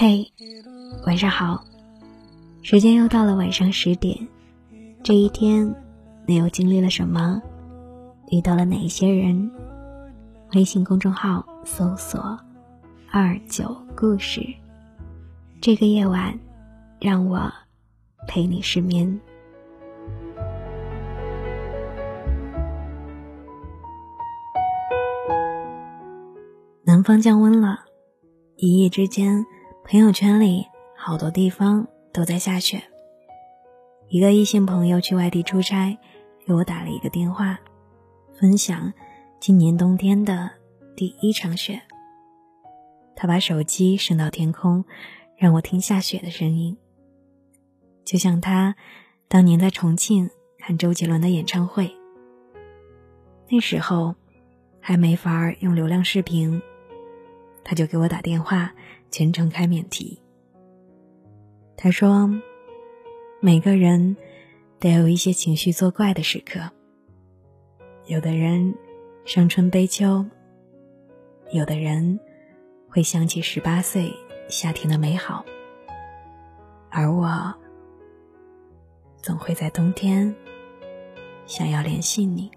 嘿，晚上好，时间又到了晚上十点。这一天，你又经历了什么？遇到了哪一些人？微信公众号搜索“二九故事”。这个夜晚，让我陪你失眠。南方降温了，一夜之间，朋友圈里好多地方都在下雪。一个异性朋友去外地出差，给我打了一个电话，分享今年冬天的第一场雪。他把手机伸到天空，让我听下雪的声音，就像他当年在重庆看周杰伦的演唱会。那时候还没法用流量视频。他就给我打电话，全程开免提。他说：“每个人都有一些情绪作怪的时刻。有的人伤春悲秋，有的人会想起十八岁夏天的美好，而我总会在冬天想要联系你。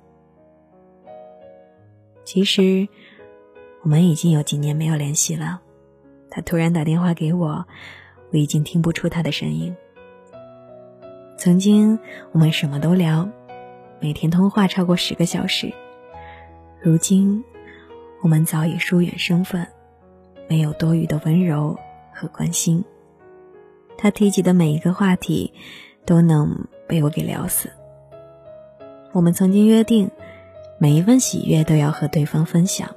其实。”我们已经有几年没有联系了，他突然打电话给我，我已经听不出他的声音。曾经我们什么都聊，每天通话超过十个小时，如今我们早已疏远身份，没有多余的温柔和关心。他提及的每一个话题，都能被我给聊死。我们曾经约定，每一份喜悦都要和对方分享。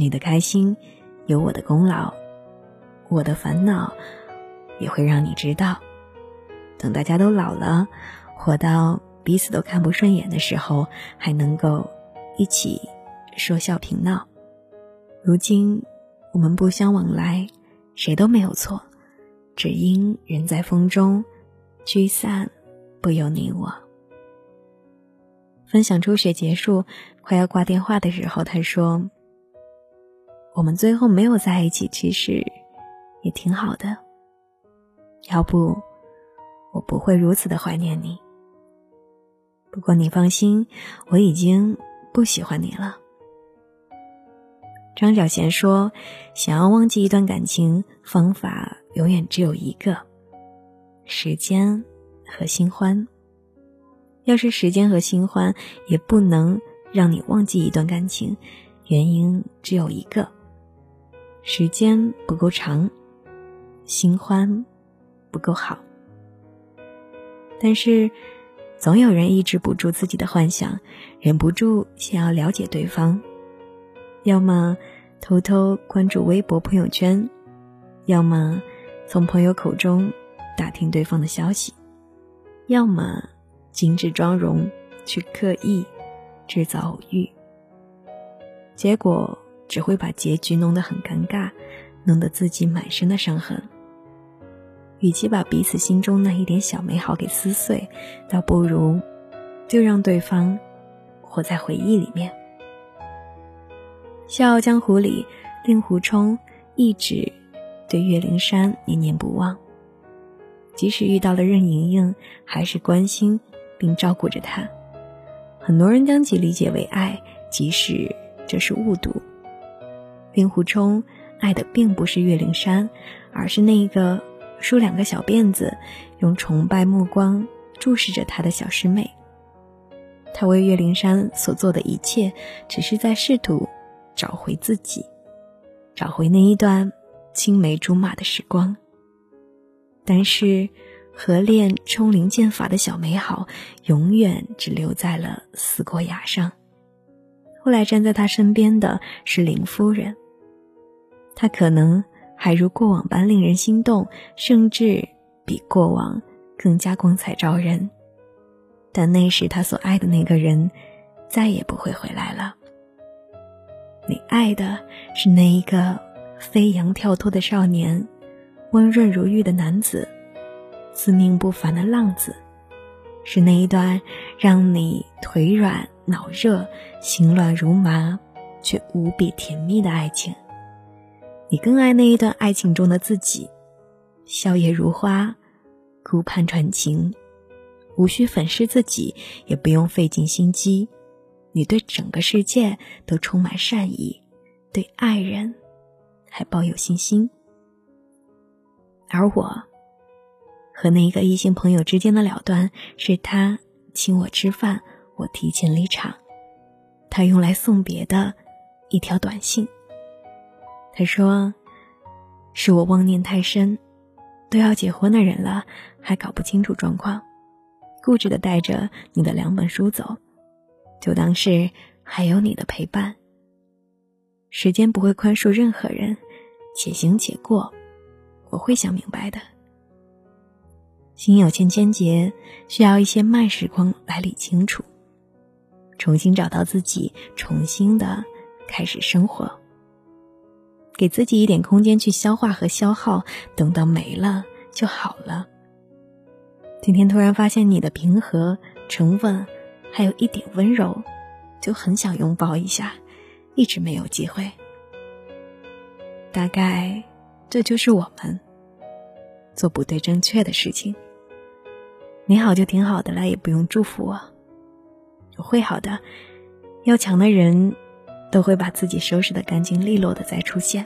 你的开心有我的功劳，我的烦恼也会让你知道。等大家都老了，活到彼此都看不顺眼的时候，还能够一起说笑平闹。如今我们不相往来，谁都没有错，只因人在风中，聚散不由你我。分享初雪结束，快要挂电话的时候，他说。我们最后没有在一起，其实也挺好的。要不，我不会如此的怀念你。不过你放心，我已经不喜欢你了。张小娴说：“想要忘记一段感情，方法永远只有一个：时间和新欢。要是时间和新欢也不能让你忘记一段感情，原因只有一个。”时间不够长，新欢不够好，但是总有人抑制不住自己的幻想，忍不住想要了解对方，要么偷偷关注微博朋友圈，要么从朋友口中打听对方的消息，要么精致妆容去刻意制造偶遇，结果。只会把结局弄得很尴尬，弄得自己满身的伤痕。与其把彼此心中那一点小美好给撕碎，倒不如就让对方活在回忆里面。《笑傲江湖》里，令狐冲一直对岳灵珊念念不忘，即使遇到了任盈盈，还是关心并照顾着她。很多人将其理解为爱，即使这是误读。令狐冲爱的并不是岳灵珊，而是那个梳两个小辫子、用崇拜目光注视着他的小师妹。他为岳灵珊所做的一切，只是在试图找回自己，找回那一段青梅竹马的时光。但是，合练冲灵剑法的小美好，永远只留在了死过崖上。后来站在他身边的是林夫人。她可能还如过往般令人心动，甚至比过往更加光彩照人，但那时他所爱的那个人再也不会回来了。你爱的是那一个飞扬跳脱的少年，温润如玉的男子，自命不凡的浪子，是那一段让你腿软脑热、心乱如麻却无比甜蜜的爱情。你更爱那一段爱情中的自己，笑靥如花，顾盼传情，无需粉饰自己，也不用费尽心机。你对整个世界都充满善意，对爱人还抱有信心。而我，和那一个异性朋友之间的了断，是他请我吃饭，我提前离场。他用来送别的一条短信。他说：“是我妄念太深，都要结婚的人了，还搞不清楚状况，固执的带着你的两本书走。”就当是还有你的陪伴。时间不会宽恕任何人，且行且过，我会想明白的。心有千千结，需要一些慢时光来理清楚，重新找到自己，重新的开始生活，给自己一点空间去消化和消耗，等到没了就好了。今天突然发现你的平和、沉稳。还有一点温柔，就很想拥抱一下，一直没有机会。大概这就是我们做不对正确的事情。你好就挺好的了，也不用祝福我。我会好的。要强的人，都会把自己收拾的干净利落的再出现。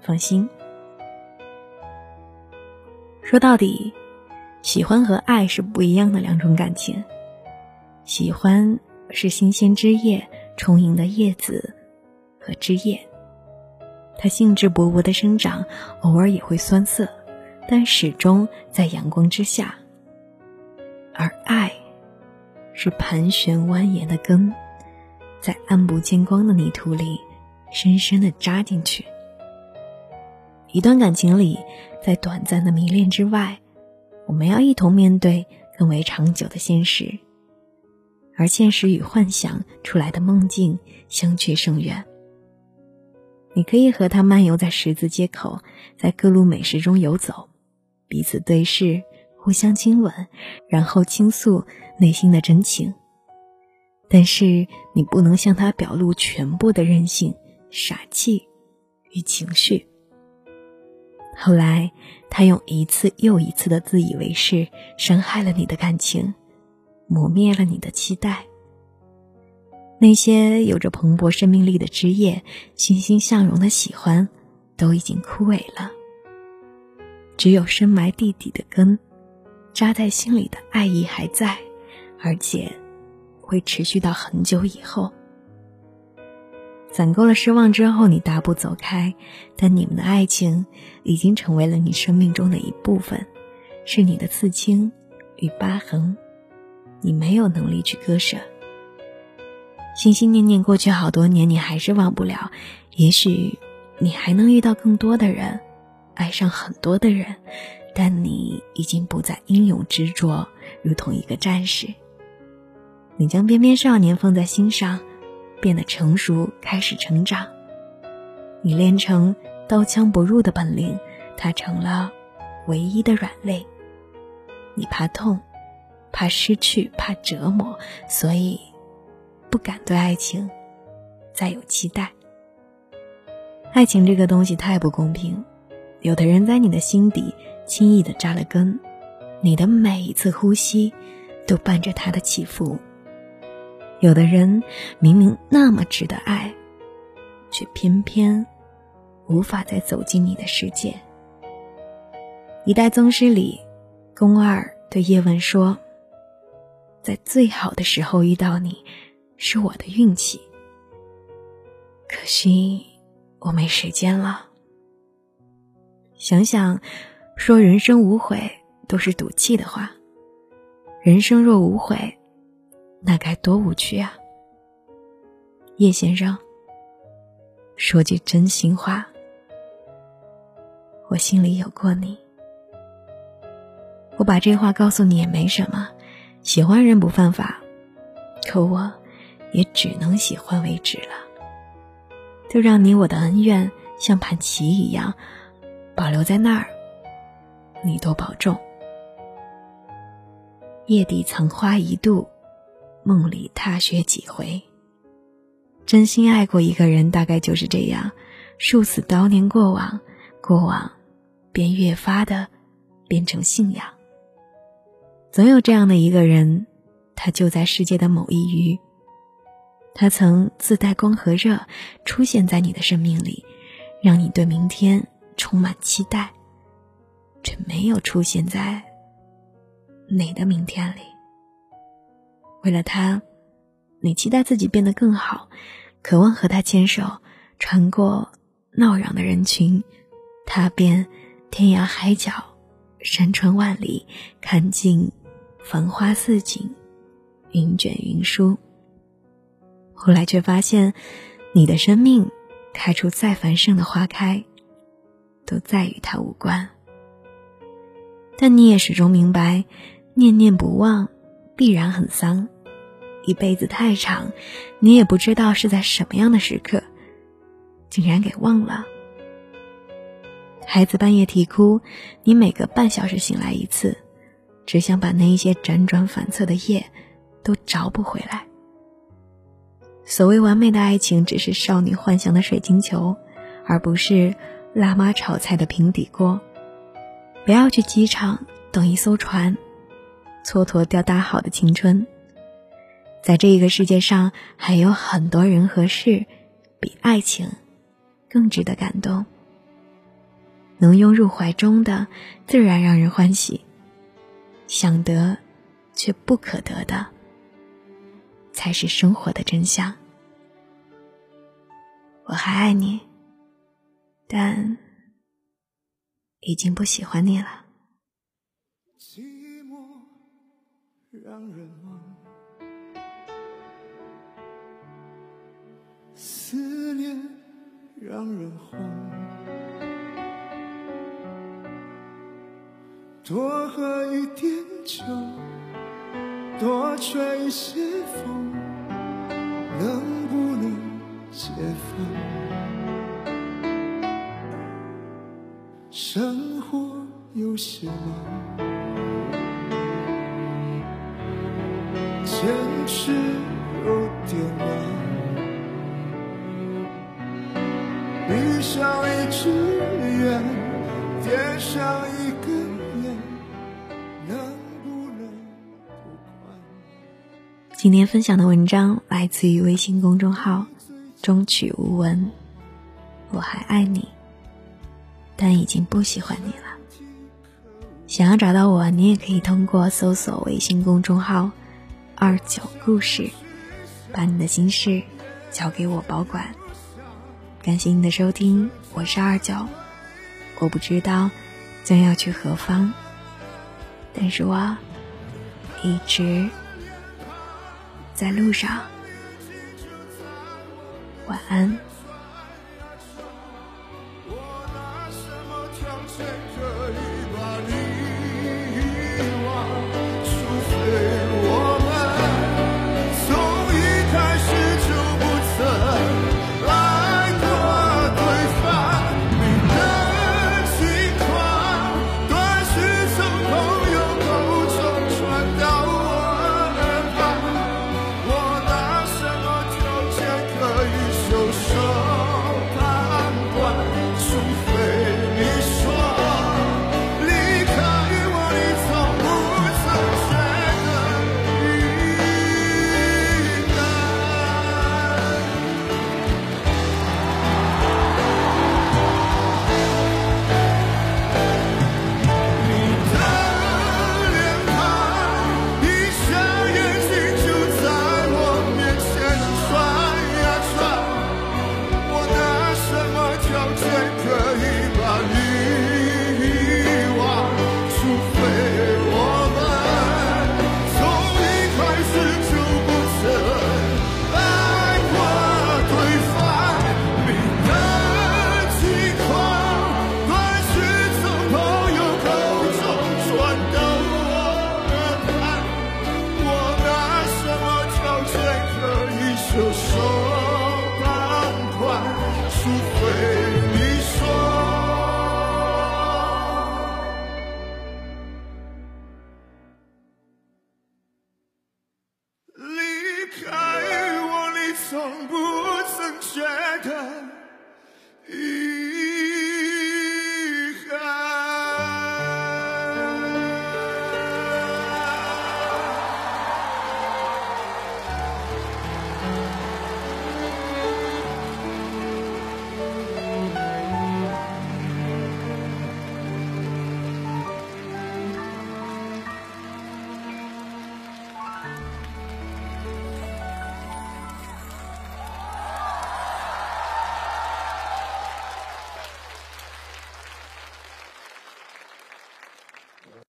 放心。说到底，喜欢和爱是不一样的两种感情。喜欢是新鲜枝叶充盈的叶子和枝叶，它兴致勃勃的生长，偶尔也会酸涩，但始终在阳光之下。而爱，是盘旋蜿蜒的根，在暗不见光的泥土里深深的扎进去。一段感情里，在短暂的迷恋之外，我们要一同面对更为长久的现实。而现实与幻想出来的梦境相去甚远。你可以和他漫游在十字街口，在各路美食中游走，彼此对视，互相亲吻，然后倾诉内心的真情。但是你不能向他表露全部的任性、傻气与情绪。后来，他用一次又一次的自以为是，伤害了你的感情。磨灭了你的期待。那些有着蓬勃生命力的枝叶，欣欣向荣的喜欢，都已经枯萎了。只有深埋地底的根，扎在心里的爱意还在，而且会持续到很久以后。攒够了失望之后，你大步走开，但你们的爱情已经成为了你生命中的一部分，是你的刺青与疤痕。你没有能力去割舍，心心念念过去好多年，你还是忘不了。也许你还能遇到更多的人，爱上很多的人，但你已经不再英勇执着，如同一个战士。你将翩翩少年放在心上，变得成熟，开始成长。你练成刀枪不入的本领，他成了唯一的软肋。你怕痛。怕失去，怕折磨，所以不敢对爱情再有期待。爱情这个东西太不公平，有的人在你的心底轻易的扎了根，你的每一次呼吸都伴着他的起伏；有的人明明那么值得爱，却偏偏无法再走进你的世界。一代宗师里，宫二对叶问说。在最好的时候遇到你，是我的运气。可惜我没时间了。想想，说人生无悔都是赌气的话。人生若无悔，那该多无趣啊！叶先生，说句真心话，我心里有过你。我把这话告诉你也没什么。喜欢人不犯法，可我也只能喜欢为止了。就让你我的恩怨像盘棋一样保留在那儿，你多保重。夜底藏花一度，梦里踏雪几回。真心爱过一个人，大概就是这样，数次悼念过往，过往便越发的变成信仰。总有这样的一个人，他就在世界的某一隅。他曾自带光和热，出现在你的生命里，让你对明天充满期待，却没有出现在你的明天里。为了他，你期待自己变得更好，渴望和他牵手，穿过闹嚷的人群，踏遍天涯海角、山川万里，看尽繁花似锦、云卷云舒。后来却发现，你的生命开出再繁盛的花开，都再与他无关。但你也始终明白，念念不忘必然很丧。一辈子太长，你也不知道是在什么样的时刻，竟然给忘了。孩子半夜啼哭，你每隔半小时醒来一次，只想把那一些辗转反侧的夜都找补回来。所谓完美的爱情，只是少女幻想的水晶球，而不是辣妈炒菜的平底锅。不要去机场等一艘船，蹉跎掉大好的青春。在这个世界上，还有很多人和事，比爱情更值得感动。能拥入怀中的，自然让人欢喜；想得却不可得的。才是生活的真相。我还爱你，但已经不喜欢你了。寂寞让人忙，思念让人慌，多喝一点酒。多吹一些风，能不能生活有些忙，坚持有点难。闭上一只眼，点上一根烟能不能。今天分享的文章来自于微信公众号“终曲无闻”。我还爱你，但已经不喜欢你了。想要找到我，你也可以通过搜索微信公众号“二九故事”，把你的心事交给我保管。感谢你的收听，我是二九。我不知道将要去何方，但是我一直。在路上，晚安。